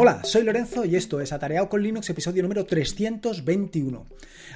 Hola, soy Lorenzo y esto es Atareado con Linux, episodio número 321.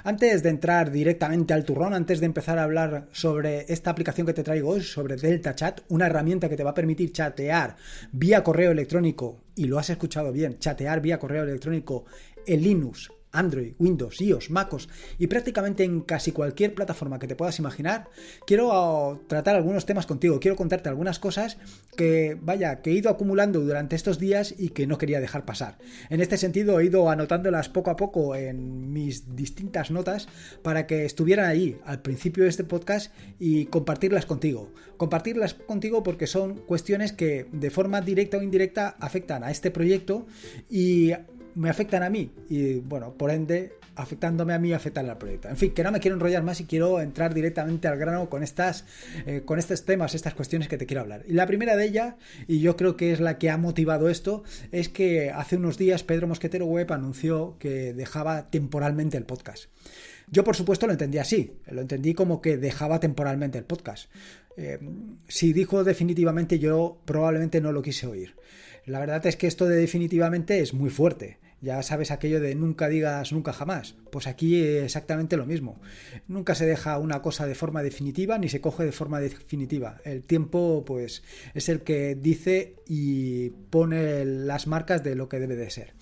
Antes de entrar directamente al turrón, antes de empezar a hablar sobre esta aplicación que te traigo hoy, sobre Delta Chat, una herramienta que te va a permitir chatear vía correo electrónico, y lo has escuchado bien, chatear vía correo electrónico en Linux Android, Windows, iOS, MacOS y prácticamente en casi cualquier plataforma que te puedas imaginar, quiero ah, tratar algunos temas contigo, quiero contarte algunas cosas que, vaya, que he ido acumulando durante estos días y que no quería dejar pasar. En este sentido, he ido anotándolas poco a poco en mis distintas notas para que estuvieran ahí al principio de este podcast y compartirlas contigo. Compartirlas contigo porque son cuestiones que de forma directa o indirecta afectan a este proyecto y me afectan a mí y bueno, por ende, afectándome a mí, afectan al proyecto. En fin, que no me quiero enrollar más y quiero entrar directamente al grano con estas, eh, con estos temas, estas cuestiones que te quiero hablar. Y la primera de ellas, y yo creo que es la que ha motivado esto, es que hace unos días Pedro Mosquetero Web anunció que dejaba temporalmente el podcast. Yo, por supuesto, lo entendí así. Lo entendí como que dejaba temporalmente el podcast. Eh, si dijo definitivamente, yo probablemente no lo quise oír. La verdad es que esto de definitivamente es muy fuerte. Ya sabes aquello de nunca digas nunca jamás. Pues aquí exactamente lo mismo. Nunca se deja una cosa de forma definitiva ni se coge de forma definitiva. El tiempo, pues, es el que dice y pone las marcas de lo que debe de ser.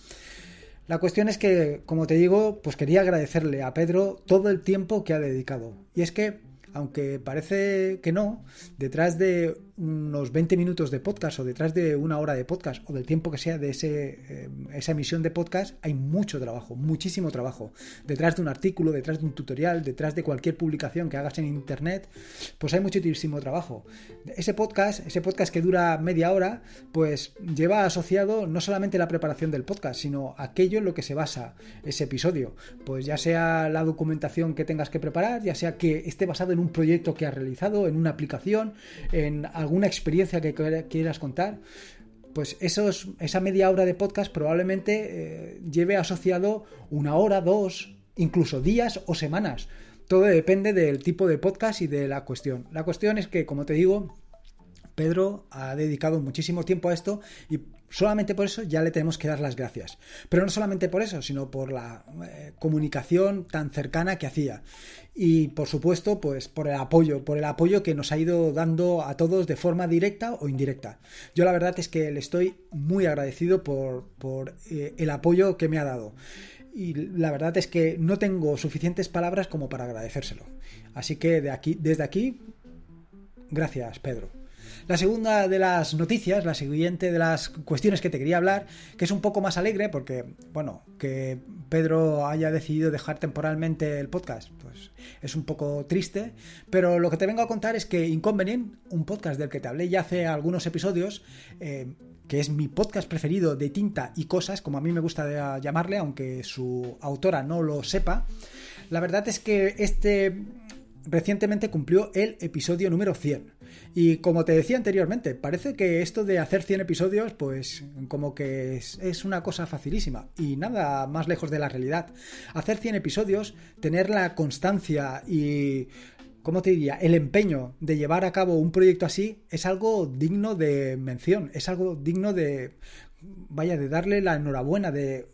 La cuestión es que, como te digo, pues quería agradecerle a Pedro todo el tiempo que ha dedicado. Y es que aunque parece que no, detrás de unos 20 minutos de podcast o detrás de una hora de podcast o del tiempo que sea de ese, eh, esa emisión de podcast, hay mucho trabajo, muchísimo trabajo. Detrás de un artículo, detrás de un tutorial, detrás de cualquier publicación que hagas en Internet, pues hay muchísimo trabajo. Ese podcast, ese podcast que dura media hora, pues lleva asociado no solamente la preparación del podcast, sino aquello en lo que se basa ese episodio. Pues ya sea la documentación que tengas que preparar, ya sea que esté basado en un proyecto que has realizado, en una aplicación, en alguna experiencia que quieras contar, pues esos, esa media hora de podcast probablemente eh, lleve asociado una hora, dos, incluso días o semanas. Todo depende del tipo de podcast y de la cuestión. La cuestión es que, como te digo, Pedro ha dedicado muchísimo tiempo a esto y Solamente por eso ya le tenemos que dar las gracias. Pero no solamente por eso, sino por la eh, comunicación tan cercana que hacía. Y por supuesto, pues por el apoyo, por el apoyo que nos ha ido dando a todos de forma directa o indirecta. Yo la verdad es que le estoy muy agradecido por, eh, el apoyo que me ha dado. Y la verdad es que no tengo suficientes palabras como para agradecérselo. Así que de aquí, desde aquí, gracias, Pedro. La segunda de las noticias, la siguiente de las cuestiones que te quería hablar, que es un poco más alegre porque, bueno, que Pedro haya decidido dejar temporalmente el podcast, pues es un poco triste, pero lo que te vengo a contar es que Inconvenient, un podcast del que te hablé ya hace algunos episodios, eh, que es mi podcast preferido de tinta y cosas, como a mí me gusta llamarle, aunque su autora no lo sepa, la verdad es que este recientemente cumplió el episodio número 100. Y como te decía anteriormente, parece que esto de hacer 100 episodios, pues como que es, una cosa facilísima y nada más lejos de la realidad. Hacer 100 episodios, tener la constancia y ¿cómo te diría? El empeño de llevar a cabo un proyecto así es algo digno de mención, es algo digno de, vaya, de darle la enhorabuena, de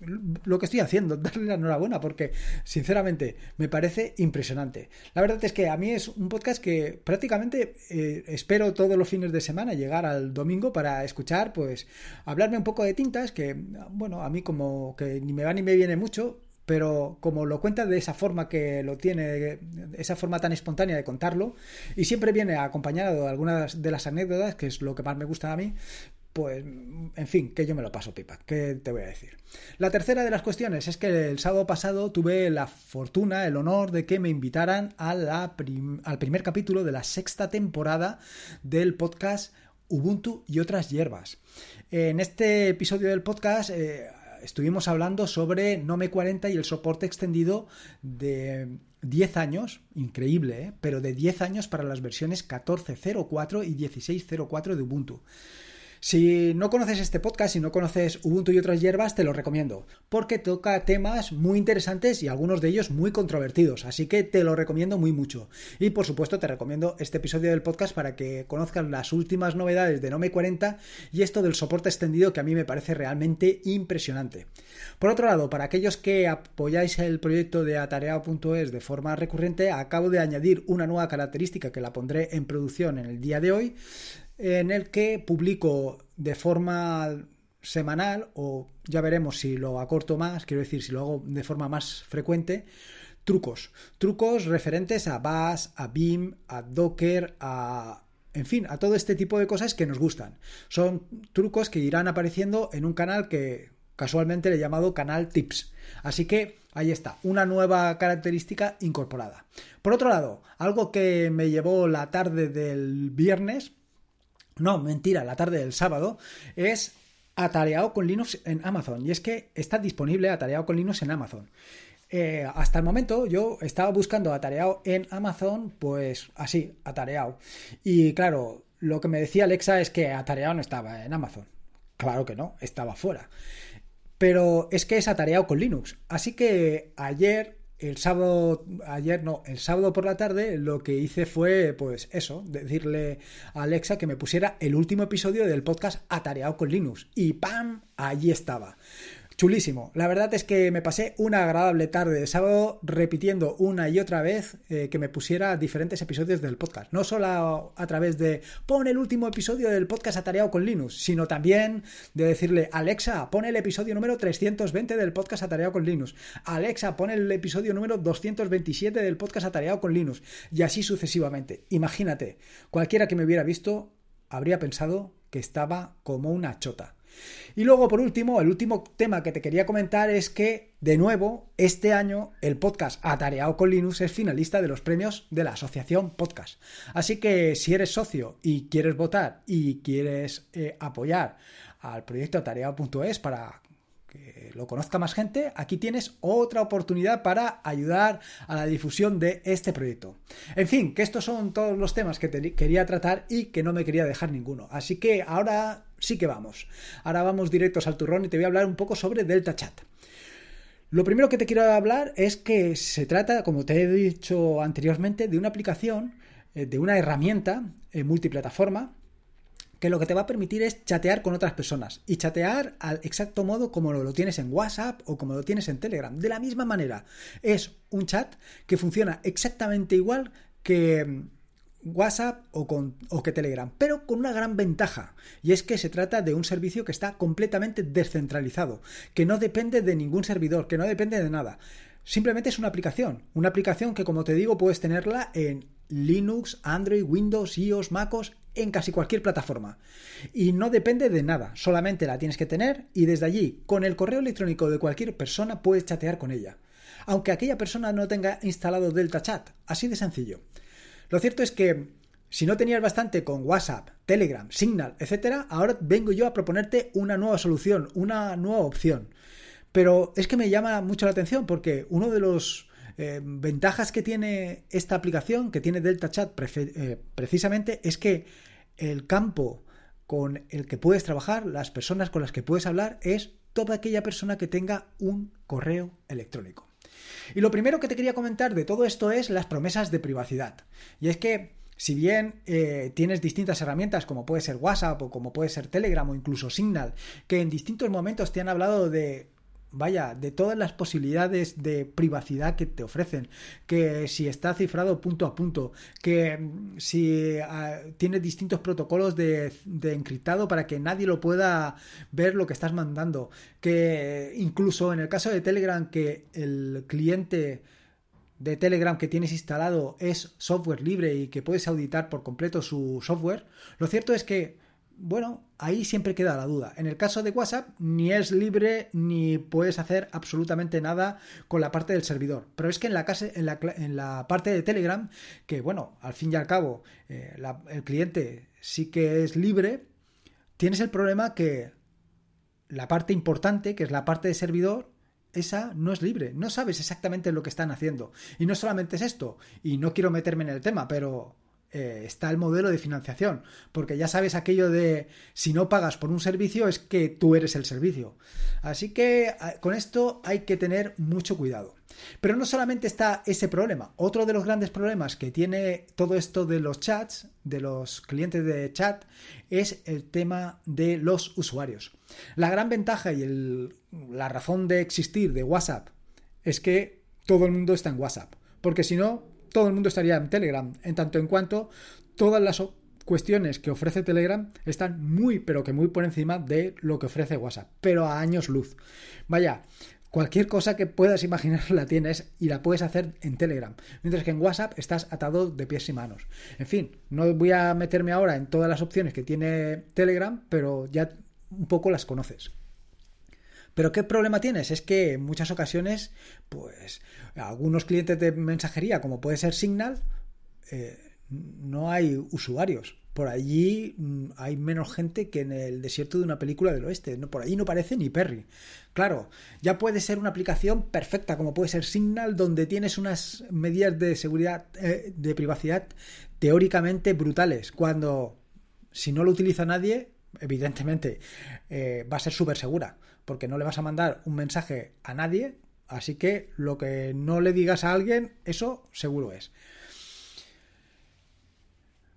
lo que estoy haciendo, darle la enhorabuena, porque sinceramente me parece impresionante. La verdad es que a mí es un podcast que prácticamente eh, espero todos los fines de semana llegar al domingo para escuchar, pues, hablarme un poco de tintas, que, bueno, a mí como que ni me va ni me viene mucho, pero como lo cuenta de esa forma que lo tiene, esa forma tan espontánea de contarlo, y siempre viene acompañado de algunas de las anécdotas, que es lo que más me gusta a mí, pues, en fin, que yo me lo paso pipa, ¿qué te voy a decir? La tercera de las cuestiones es que el sábado pasado tuve la fortuna, el honor de que me invitaran al primer capítulo de la sexta temporada del podcast Ubuntu y otras hierbas. En este episodio del podcast eh, estuvimos hablando sobre Nome 40 y el soporte extendido de 10 años, increíble, ¿eh? pero de 10 años para las versiones 14.04 y 16.04 de Ubuntu. Si no conoces este podcast, si no conoces Ubuntu y otras hierbas, te lo recomiendo, porque toca temas muy interesantes y algunos de ellos muy controvertidos, así que te lo recomiendo muy mucho. Y por supuesto te recomiendo este episodio del podcast para que conozcas las últimas novedades de Nome 40 y esto del soporte extendido que a mí me parece realmente impresionante. Por otro lado, para aquellos que apoyáis el proyecto de atareado.es de forma recurrente, acabo de añadir una nueva característica que la pondré en producción en el día de hoy en el que publico de forma semanal o ya veremos si lo acorto más, quiero decir, si lo hago de forma más frecuente, trucos. Trucos referentes a Bash, a BIM, a Docker, a... En fin, a todo este tipo de cosas que nos gustan. Son trucos que irán apareciendo en un canal que casualmente le he llamado canal Tips. Así que ahí está, una nueva característica incorporada. Por otro lado, algo que me llevó la tarde del viernes, no, mentira, la tarde del sábado, es atareado con Linux en Amazon. Y es que está disponible atareado con Linux en Amazon. Eh, hasta el momento yo estaba buscando atareado en Amazon, pues así, atareado. Y claro, lo que me decía Alexa es que atareado no estaba en Amazon. Claro que no, estaba fuera. Pero es que es atareado con Linux. Así que ayer el sábado, ayer no, el sábado por la tarde lo que hice fue, pues eso, decirle a Alexa que me pusiera el último episodio del podcast Atareado con Linux. Y ¡pam! Allí estaba. Chulísimo. La verdad es que me pasé una agradable tarde de sábado repitiendo una y otra vez eh, que me pusiera diferentes episodios del podcast. No solo a, través de pon el último episodio del podcast atareado con Linux, sino también de decirle Alexa, pon el episodio número 320 del podcast atareado con Linux. Alexa, pon el episodio número 227 del podcast atareado con Linux. Y así sucesivamente. Imagínate, cualquiera que me hubiera visto habría pensado que estaba como una chota. Y luego, por último, el último tema que te quería comentar es que, de nuevo, este año el podcast Atareado con Linux es finalista de los premios de la Asociación Podcast. Así que si eres socio y quieres votar y quieres eh, apoyar al proyecto atareado.es para que lo conozca más gente, aquí tienes otra oportunidad para ayudar a la difusión de este proyecto. En fin, que estos son todos los temas que te quería tratar y que no me quería dejar ninguno. Así que ahora sí que vamos. Ahora vamos directos al turrón y te voy a hablar un poco sobre Delta Chat. Lo primero que te quiero hablar es que se trata, como te he dicho anteriormente, de una aplicación, eh, de una herramienta eh, multiplataforma que lo que te va a permitir es chatear con otras personas y chatear al exacto modo como lo tienes en WhatsApp o como lo tienes en Telegram. De la misma manera, es un chat que funciona exactamente igual que WhatsApp o, con, o que Telegram, pero con una gran ventaja, y es que se trata de un servicio que está completamente descentralizado, que no depende de ningún servidor, que no depende de nada. Simplemente es una aplicación, una aplicación que como te digo puedes tenerla en Linux, Android, Windows, iOS, MacOS, en casi cualquier plataforma. Y no depende de nada, solamente la tienes que tener y desde allí, con el correo electrónico de cualquier persona, puedes chatear con ella. Aunque aquella persona no tenga instalado Delta Chat, así de sencillo. Lo cierto es que si no tenías bastante con WhatsApp, Telegram, Signal, etc., ahora vengo yo a proponerte una nueva solución, una nueva opción. Pero es que me llama mucho la atención porque uno de los eh, ventajas que tiene esta aplicación, que tiene Delta Chat eh, precisamente, es que el campo con el que puedes trabajar, las personas con las que puedes hablar, es toda aquella persona que tenga un correo electrónico. Y lo primero que te quería comentar de todo esto es las promesas de privacidad. Y es que si bien eh, tienes distintas herramientas como puede ser WhatsApp o como puede ser Telegram o incluso Signal, que en distintos momentos te han hablado de vaya, de todas las posibilidades de privacidad que te ofrecen, que si está cifrado punto a punto, que mm, si ah, tiene distintos protocolos de, de, encriptado para que nadie lo pueda ver lo que estás mandando, que incluso en el caso de Telegram que el cliente de Telegram que tienes instalado es software libre y que puedes auditar por completo su software, lo cierto es que bueno, ahí siempre queda la duda. En el caso de WhatsApp, ni es libre ni puedes hacer absolutamente nada con la parte del servidor. Pero es que en la, en la, parte de Telegram, que bueno, al fin y al cabo, eh, el cliente sí que es libre, tienes el problema que la parte importante, que es la parte de servidor, esa no es libre. No sabes exactamente lo que están haciendo. Y no solamente es esto, y no quiero meterme en el tema, pero eh, está el modelo de financiación, porque ya sabes aquello de si no pagas por un servicio es que tú eres el servicio. Así que con esto hay que tener mucho cuidado. Pero no solamente está ese problema, otro de los grandes problemas que tiene todo esto de los chats, de los clientes de chat, es el tema de los usuarios. La gran ventaja y la razón de existir de WhatsApp es que todo el mundo está en WhatsApp, porque si no, todo el mundo estaría en Telegram, en tanto en cuanto todas las cuestiones que ofrece Telegram están muy, pero que muy por encima de lo que ofrece WhatsApp, pero a años luz. Vaya, Cualquier cosa que puedas imaginar la tienes y la puedes hacer en Telegram. Mientras que en WhatsApp estás atado de pies y manos. En fin, no voy a meterme ahora en todas las opciones que tiene Telegram, pero ya un poco las conoces. Pero ¿qué problema tienes? Es que en muchas ocasiones, pues, algunos clientes de mensajería, como puede ser Signal, eh, no hay usuarios por allí mm, hay menos gente que en el desierto de una película del oeste. No, por allí no parece ni Perry. Claro, ya puede ser una aplicación perfecta, como puede ser Signal, donde tienes unas medidas de seguridad, eh, de privacidad teóricamente brutales. Cuando, si no lo utiliza nadie, evidentemente eh, va a ser súper segura, porque no le vas a mandar un mensaje a nadie. Así que lo que no le digas a alguien, eso seguro es.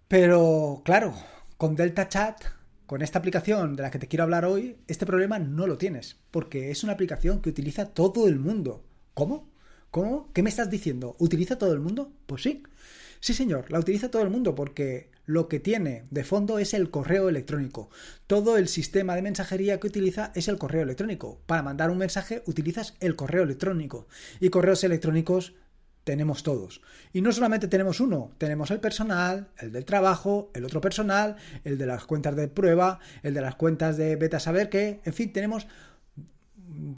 Pero claro, con Delta Chat, con esta aplicación de la que te quiero hablar hoy, este problema no lo tienes, porque es una aplicación que utiliza todo el mundo. ¿Cómo? ¿Cómo? ¿Qué me estás diciendo? ¿Utiliza todo el mundo? Pues sí. Sí, señor, la utiliza todo el mundo porque lo que tiene de fondo es el correo electrónico. Todo el sistema de mensajería que utiliza es el correo electrónico. Para mandar un mensaje utilizas el correo electrónico. Y correos electrónicos tenemos todos. Y no solamente tenemos uno, tenemos el personal, el del trabajo, el otro personal, el de las cuentas de prueba, el de las cuentas de beta saber qué, en fin, tenemos,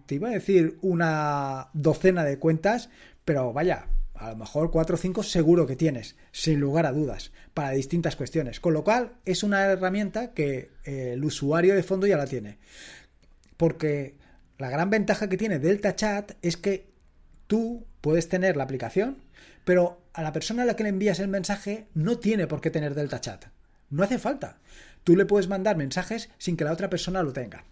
te iba a decir una docena de cuentas, pero vaya, a lo mejor cuatro o cinco seguro que tienes, sin lugar a dudas, para distintas cuestiones. Con lo cual es una herramienta que eh, el usuario de fondo ya la tiene. Porque la gran ventaja que tiene Delta Chat es que tú puedes tener la aplicación, pero a la persona a la que le envías el mensaje no tiene por qué tener Delta Chat. No hace falta. Tú le puedes mandar mensajes sin que la otra persona lo tenga.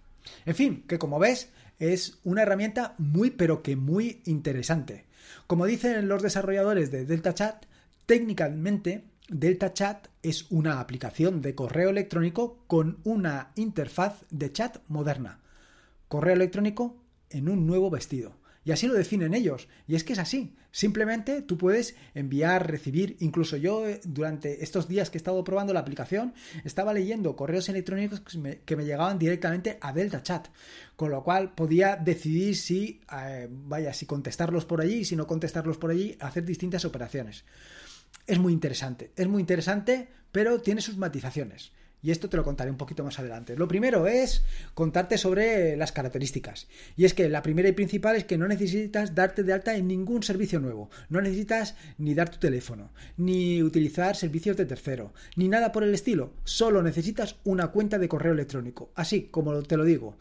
En fin, que como ves, es una herramienta muy pero que muy interesante. Como dicen los desarrolladores de Delta Chat, técnicamente Delta Chat es una aplicación de correo electrónico con una interfaz de chat moderna. Correo electrónico en un nuevo vestido. Y así lo definen ellos. Y es que es así. Simplemente tú puedes enviar, recibir. Incluso yo eh, durante estos días que he estado probando la aplicación, estaba leyendo correos electrónicos que me, llegaban directamente a Delta Chat. Con lo cual podía decidir si, eh, vaya, si contestarlos por allí, si no contestarlos por allí, hacer distintas operaciones. Es muy interesante. Es muy interesante, pero tiene sus matizaciones. Y esto te lo contaré un poquito más adelante. Lo primero es contarte sobre las características. Y es que la primera y principal es que no necesitas darte de alta en ningún servicio nuevo. No necesitas ni dar tu teléfono, ni utilizar servicios de tercero, ni nada por el estilo. Solo necesitas una cuenta de correo electrónico. Así como te lo digo.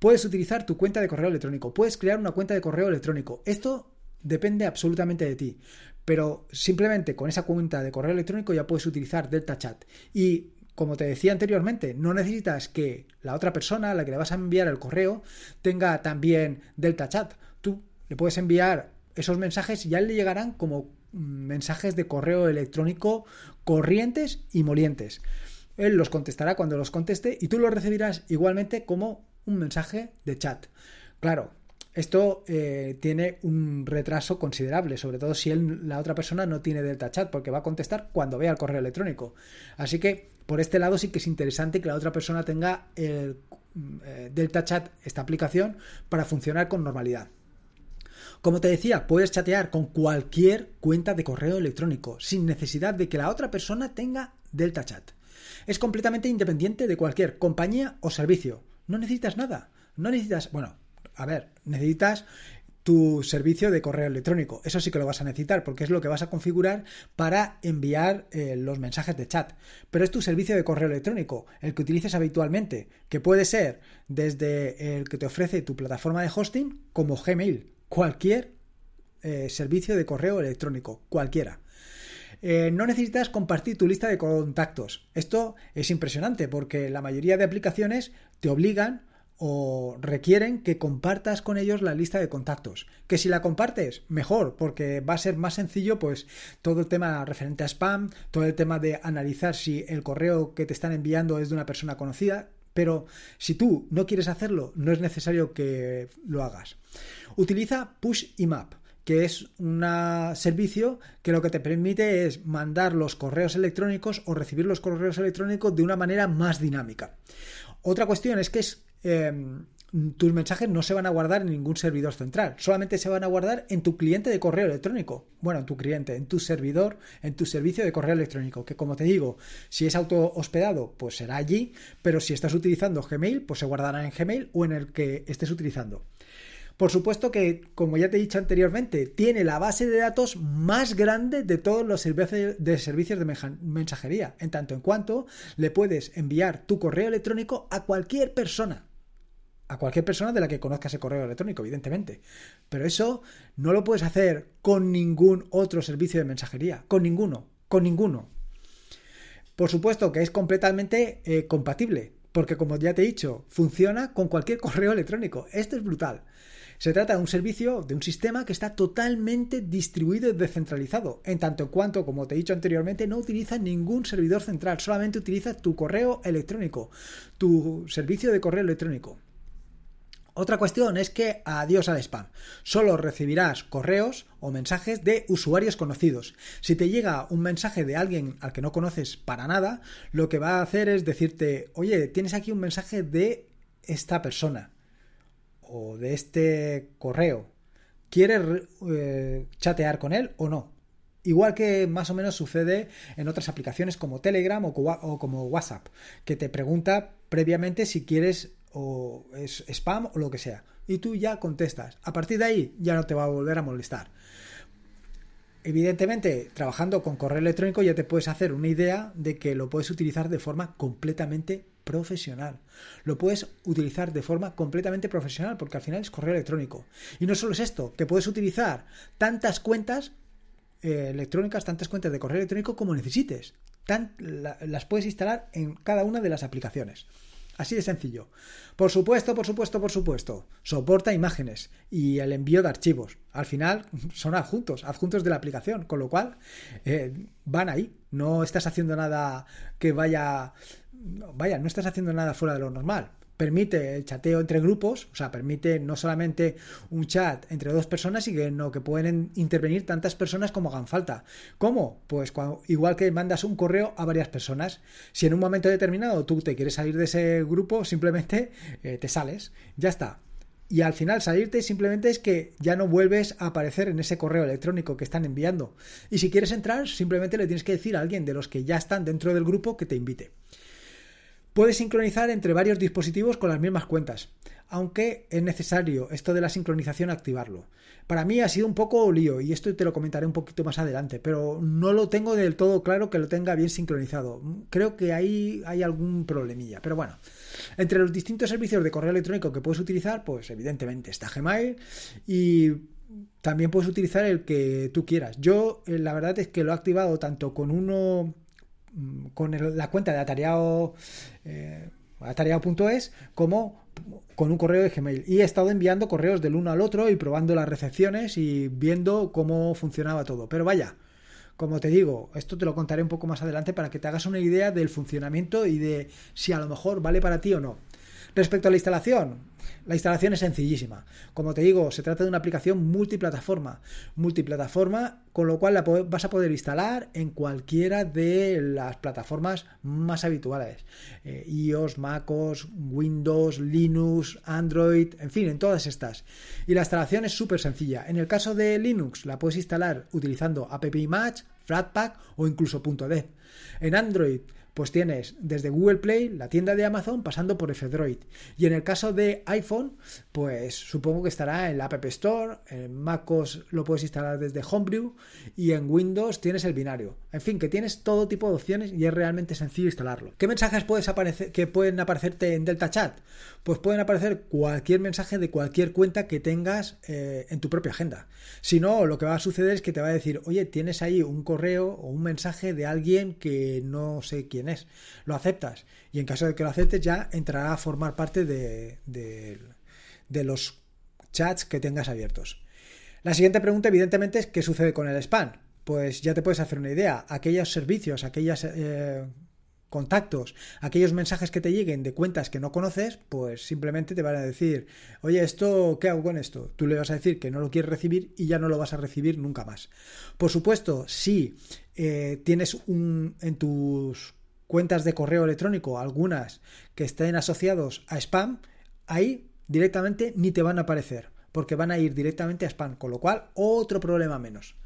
Puedes utilizar tu cuenta de correo electrónico. Puedes crear una cuenta de correo electrónico. Esto depende absolutamente de ti. Pero simplemente con esa cuenta de correo electrónico ya puedes utilizar Delta Chat. Y como te decía anteriormente, no necesitas que la otra persona a la que le vas a enviar el correo tenga también Delta Chat. Tú le puedes enviar esos mensajes y ya le llegarán como mensajes de correo electrónico corrientes y molientes. Él los contestará cuando los conteste y tú los recibirás igualmente como un mensaje de chat. Claro, esto eh, tiene un retraso considerable, sobre todo si la otra persona no tiene Delta Chat, porque va a contestar cuando vea el correo electrónico. Así que por este lado sí que es interesante que la otra persona tenga el eh, Delta Chat, esta aplicación, para funcionar con normalidad. Como te decía, puedes chatear con cualquier cuenta de correo electrónico sin necesidad de que la otra persona tenga Delta Chat. Es completamente independiente de cualquier compañía o servicio. No necesitas nada. No necesitas, bueno, a ver, necesitas tu servicio de correo electrónico. Eso sí que lo vas a necesitar porque es lo que vas a configurar para enviar eh, los mensajes de chat. Pero es tu servicio de correo electrónico, el que utilices habitualmente, que puede ser desde el que te ofrece tu plataforma de hosting como Gmail, cualquier eh, servicio de correo electrónico, cualquiera. Eh, no necesitas compartir tu lista de contactos. Esto es impresionante porque la mayoría de aplicaciones te obligan o requieren que compartas con ellos la lista de contactos. Que si la compartes, mejor, porque va a ser más sencillo, pues todo el tema referente a spam, todo el tema de analizar si el correo que te están enviando es de una persona conocida. Pero si tú no quieres hacerlo, no es necesario que lo hagas. Utiliza Push Map que es un servicio que lo que te permite es mandar los correos electrónicos o recibir los correos electrónicos de una manera más dinámica. Otra cuestión es que es Em, tus mensajes no se van a guardar en ningún servidor central, solamente se van a guardar en tu cliente de correo electrónico. Bueno, en tu cliente, en tu servidor, en tu servicio de correo electrónico, que como te digo, si es auto hospedado, pues será allí, pero si estás utilizando Gmail, pues se guardará en Gmail o en el que estés utilizando. Por supuesto que, como ya te he dicho anteriormente, tiene la base de datos más grande de todos los servicios de, servicios de mensajería, en tanto en cuanto le puedes enviar tu correo electrónico a cualquier persona a cualquier persona de la que conozcas el correo electrónico, evidentemente. Pero eso no lo puedes hacer con ningún otro servicio de mensajería, con ninguno, con ninguno. Por supuesto que es completamente eh, compatible, porque como ya te he dicho, funciona con cualquier correo electrónico. Esto es brutal. Se trata de un servicio, de un sistema que está totalmente distribuido y descentralizado, en tanto en cuanto, como te he dicho anteriormente, no utiliza ningún servidor central, solamente utiliza tu correo electrónico, tu servicio de correo electrónico. Otra cuestión es que adiós al spam. Solo recibirás correos o mensajes de usuarios conocidos. Si te llega un mensaje de alguien al que no conoces para nada, lo que va a hacer es decirte, oye, tienes aquí un mensaje de esta persona o de este correo. ¿Quieres eh, chatear con él o no? Igual que más o menos sucede en otras aplicaciones como Telegram o como WhatsApp, que te pregunta previamente si quieres o es spam o lo que sea. Y tú ya contestas. A partir de ahí ya no te va a volver a molestar. Evidentemente, trabajando con correo electrónico ya te puedes hacer una idea de que lo puedes utilizar de forma completamente profesional. Lo puedes utilizar de forma completamente profesional porque al final es correo electrónico. Y no solo es esto, que puedes utilizar tantas cuentas eh, electrónicas, tantas cuentas de correo electrónico como necesites. las puedes instalar en cada una de las aplicaciones. Así de sencillo. Por supuesto, por supuesto, por supuesto. Soporta imágenes y el envío de archivos. Al final son adjuntos, adjuntos de la aplicación, con lo cual eh, van ahí. No estás haciendo nada que vaya... Vaya, no estás haciendo nada fuera de lo normal permite el chateo entre grupos, o sea, permite no solamente un chat entre dos personas, sino que pueden intervenir tantas personas como hagan falta. ¿Cómo? Pues igual que mandas un correo a varias personas, si en un momento determinado tú te quieres salir de ese grupo, simplemente eh, te sales, ya está. Y al final salirte simplemente es que ya no vuelves a aparecer en ese correo electrónico que están enviando. Y si quieres entrar, simplemente le tienes que decir a alguien de los que ya están dentro del grupo que te invite. Puedes sincronizar entre varios dispositivos con las mismas cuentas, aunque es necesario esto de la sincronización activarlo. Para mí ha sido un poco lío y esto te lo comentaré un poquito más adelante, pero no lo tengo del todo claro que lo tenga bien sincronizado. Creo que ahí hay algún problemilla, pero bueno. Entre los distintos servicios de correo electrónico que puedes utilizar, pues evidentemente está Gmail y también puedes utilizar el que tú quieras. Yo eh, la verdad es que lo he activado tanto con uno Mm, con la cuenta de atareado eh, como con un correo de Gmail y he estado enviando correos del uno al otro y probando las recepciones y viendo cómo funcionaba todo pero vaya como te digo, esto te lo contaré un poco más adelante para que te hagas una idea del funcionamiento y de si a lo mejor vale para ti o no. Respecto a la instalación, la instalación es sencillísima. Como te digo, se trata de una aplicación multiplataforma. Multiplataforma, con lo cual la vas a poder instalar en cualquiera de las plataformas más habituales. Eh, iOS, MacOS, Windows, Linux, Android, en fin, en todas estas. Y la instalación es súper sencilla. En el caso de Linux, la puedes instalar utilizando AppImage, Flatpak o incluso .dev. En Android, pues tienes desde Google Play, la tienda de Amazon, pasando por F-Droid. Y en el caso de iPhone, pues supongo que estará en la App Store, en MacOS lo puedes instalar desde Homebrew y en Windows tienes el binario. En fin, que tienes todo tipo de opciones y es realmente sencillo instalarlo. ¿Qué mensajes puedes aparecer, que pueden aparecerte en Delta Chat? Pues pueden aparecer cualquier mensaje de cualquier cuenta que tengas eh, en tu propia agenda. Si no, lo que va a suceder es que te va a decir, oye, tienes ahí un correo o un mensaje de alguien que no sé quién es. Lo aceptas y en caso de que lo aceptes ya entrará a formar parte de, de los chats que tengas abiertos. La siguiente pregunta, evidentemente, es ¿qué sucede con el spam? Pues ya te puedes hacer una idea. Aquellos servicios, aquellas eh, contactos, aquellos mensajes que te lleguen de cuentas que no conoces, pues simplemente te van a decir, oye, esto, ¿qué hago con esto? Tú le vas a decir que no lo quieres recibir y ya no lo vas a recibir nunca más. Por supuesto, si eh, tienes un, en tus cuentas de correo electrónico algunas que estén asociados a spam, ahí directamente ni te van a aparecer, porque van a ir directamente a spam, con lo cual otro problema menos.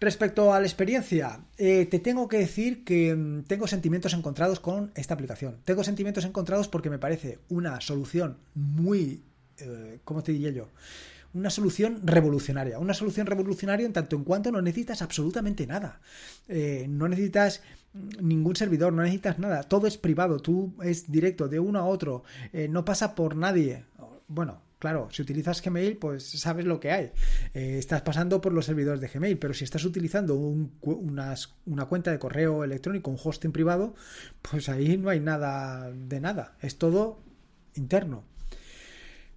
Respecto a la experiencia, eh, te tengo que decir que mm, tengo sentimientos encontrados con esta aplicación. Tengo sentimientos encontrados porque me parece una solución muy, eh, ¿cómo te diría yo? Una solución revolucionaria. Una solución revolucionaria en tanto en cuanto no necesitas absolutamente nada. Eh, no necesitas ningún servidor, no necesitas nada. Todo es privado, tú es directo de uno a otro. no pasa por nadie. Bueno, Claro, si utilizas Gmail, pues sabes lo que hay. Eh, estás pasando por los servidores de Gmail, pero si estás utilizando una cuenta de correo electrónico, un hosting privado, pues ahí no hay nada de nada. Es todo interno.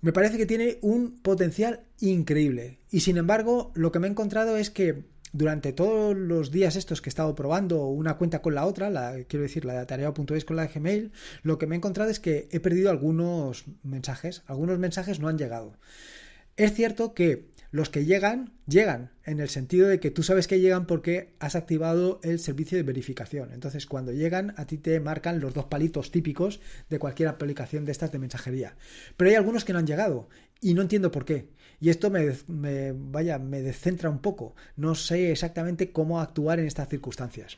Me parece que tiene un potencial increíble. Y sin embargo, lo que me he encontrado es que durante todos los días estos que he estado probando una cuenta con la otra, la, quiero decir, la de atareado.es con la de Gmail, lo que me he encontrado es que he perdido algunos mensajes. Algunos mensajes no han llegado. Es cierto que los que llegan, llegan, en el sentido de que tú sabes que llegan porque has activado el servicio de verificación. Entonces, cuando llegan, a ti te marcan los dos palitos típicos de cualquier aplicación de estas de mensajería. Pero hay algunos que no han llegado y no entiendo por qué. Y esto me, vaya, me descentra un poco. No sé exactamente cómo actuar en estas circunstancias.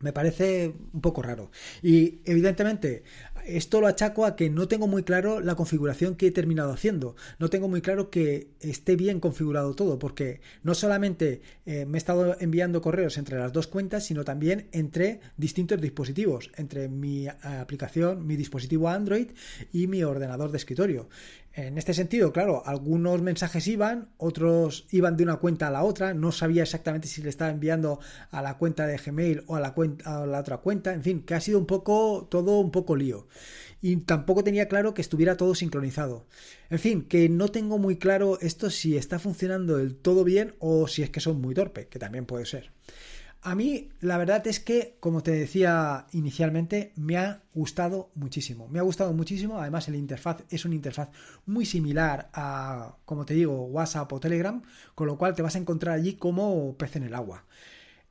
Me parece un poco raro. Y evidentemente, esto lo achaco a que no tengo muy claro la configuración que he terminado haciendo. No tengo muy claro que esté bien configurado todo, porque no solamente eh, me he estado enviando correos entre las dos cuentas, sino también entre distintos dispositivos, entre mi aplicación, mi dispositivo Android y mi ordenador de escritorio. En este sentido, claro, algunos mensajes iban, otros iban de una cuenta a la otra, no sabía exactamente si le estaba enviando a la cuenta de Gmail o a la, cuenta, a la otra cuenta, en fin, que ha sido un poco, todo un poco lío. Y tampoco tenía claro que estuviera todo sincronizado. En fin, que no tengo muy claro esto si está funcionando del todo bien o si es que son muy torpe, que también puede ser. A mí la verdad es que, como te decía inicialmente, me ha gustado muchísimo. Me ha gustado muchísimo. Además, el interfaz es una interfaz muy similar a, como te digo, WhatsApp o Telegram, con lo cual te vas a encontrar allí como pez en el agua.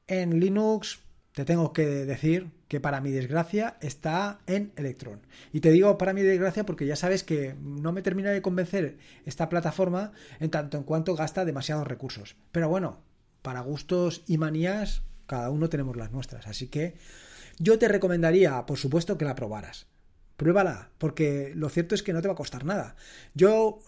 En Linux te tengo que decir que para mi desgracia está en Electron. Y te digo para mi desgracia porque ya sabes que no me termina de convencer esta plataforma en tanto en cuanto gasta demasiados recursos. Pero bueno, para gustos y manías cada uno tenemos las nuestras. Así que yo te recomendaría, por supuesto, que la probaras. Pruébala, porque lo cierto es que no te va a costar nada. Yo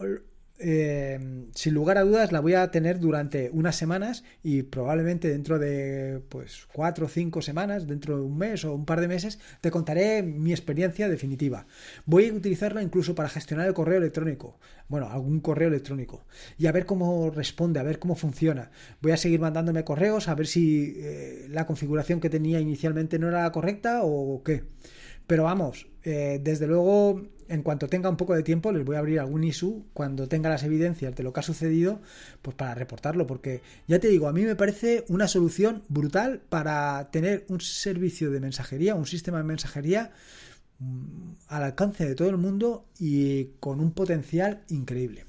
eh, sin lugar a dudas la voy a tener durante unas semanas y probablemente dentro de pues cuatro o cinco semanas, dentro de un mes o un par de meses, te contaré mi experiencia definitiva. Voy a utilizarla incluso para gestionar el correo electrónico, bueno, algún correo electrónico y a ver cómo responde, a ver cómo funciona. Voy a seguir mandándome correos a ver si eh, la configuración que tenía inicialmente no era la correcta o qué. Pero vamos, eh, desde luego, en cuanto tenga un poco de tiempo, les voy a abrir algún issue cuando tenga las evidencias de lo que ha sucedido, pues para reportarlo, porque ya te digo, a mí me parece una solución brutal para tener un servicio de mensajería, un sistema de mensajería mm, al alcance de todo el mundo y con un potencial increíble.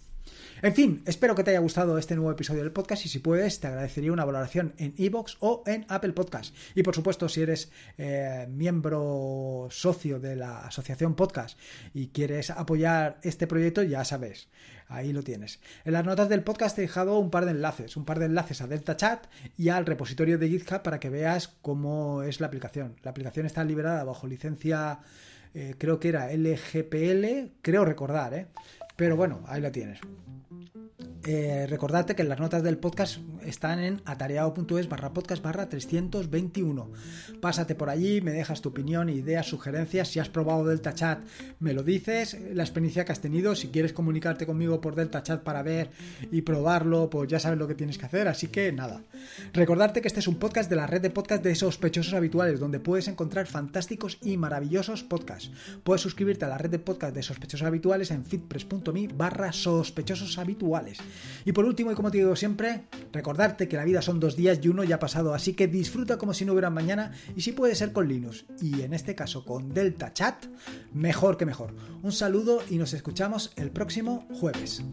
En fin, espero que te haya gustado este nuevo episodio del podcast y si puedes te agradecería una valoración en iVoox o en Apple Podcast. Y por supuesto, si eres eh, miembro socio de la Asociación Podcast y quieres apoyar este proyecto, ya sabes, ahí lo tienes. En las notas del podcast he dejado un par de enlaces, un par de enlaces a Delta Chat y al repositorio de GitHub para que veas cómo es la aplicación. La aplicación está liberada bajo licencia, eh, creo que era LGPL, creo recordar, ¿eh? Pero bueno, ahí lo tienes. Eh, recordate que las notas del podcast están en atareado.es barra podcast barra 321. Pásate por allí, me dejas tu opinión, ideas, sugerencias. Si has probado Delta Chat, me lo dices, la experiencia que has tenido. Si quieres comunicarte conmigo por Delta Chat para ver y probarlo, pues ya sabes lo que tienes que hacer. Así que nada. Recordarte que este es un podcast de la red de podcast de sospechosos habituales, donde puedes encontrar fantásticos y maravillosos podcasts. Puedes suscribirte a la red de podcast de sospechosos habituales en fitpress.me barra sospechosos habituales. Y por último, y como te digo siempre, recordarte que la vida son dos días y uno ya ha pasado, así que disfruta como si no hubiera mañana y si puede ser con Linux y en este caso con Delta Chat, mejor que mejor. Un saludo y nos escuchamos el próximo jueves.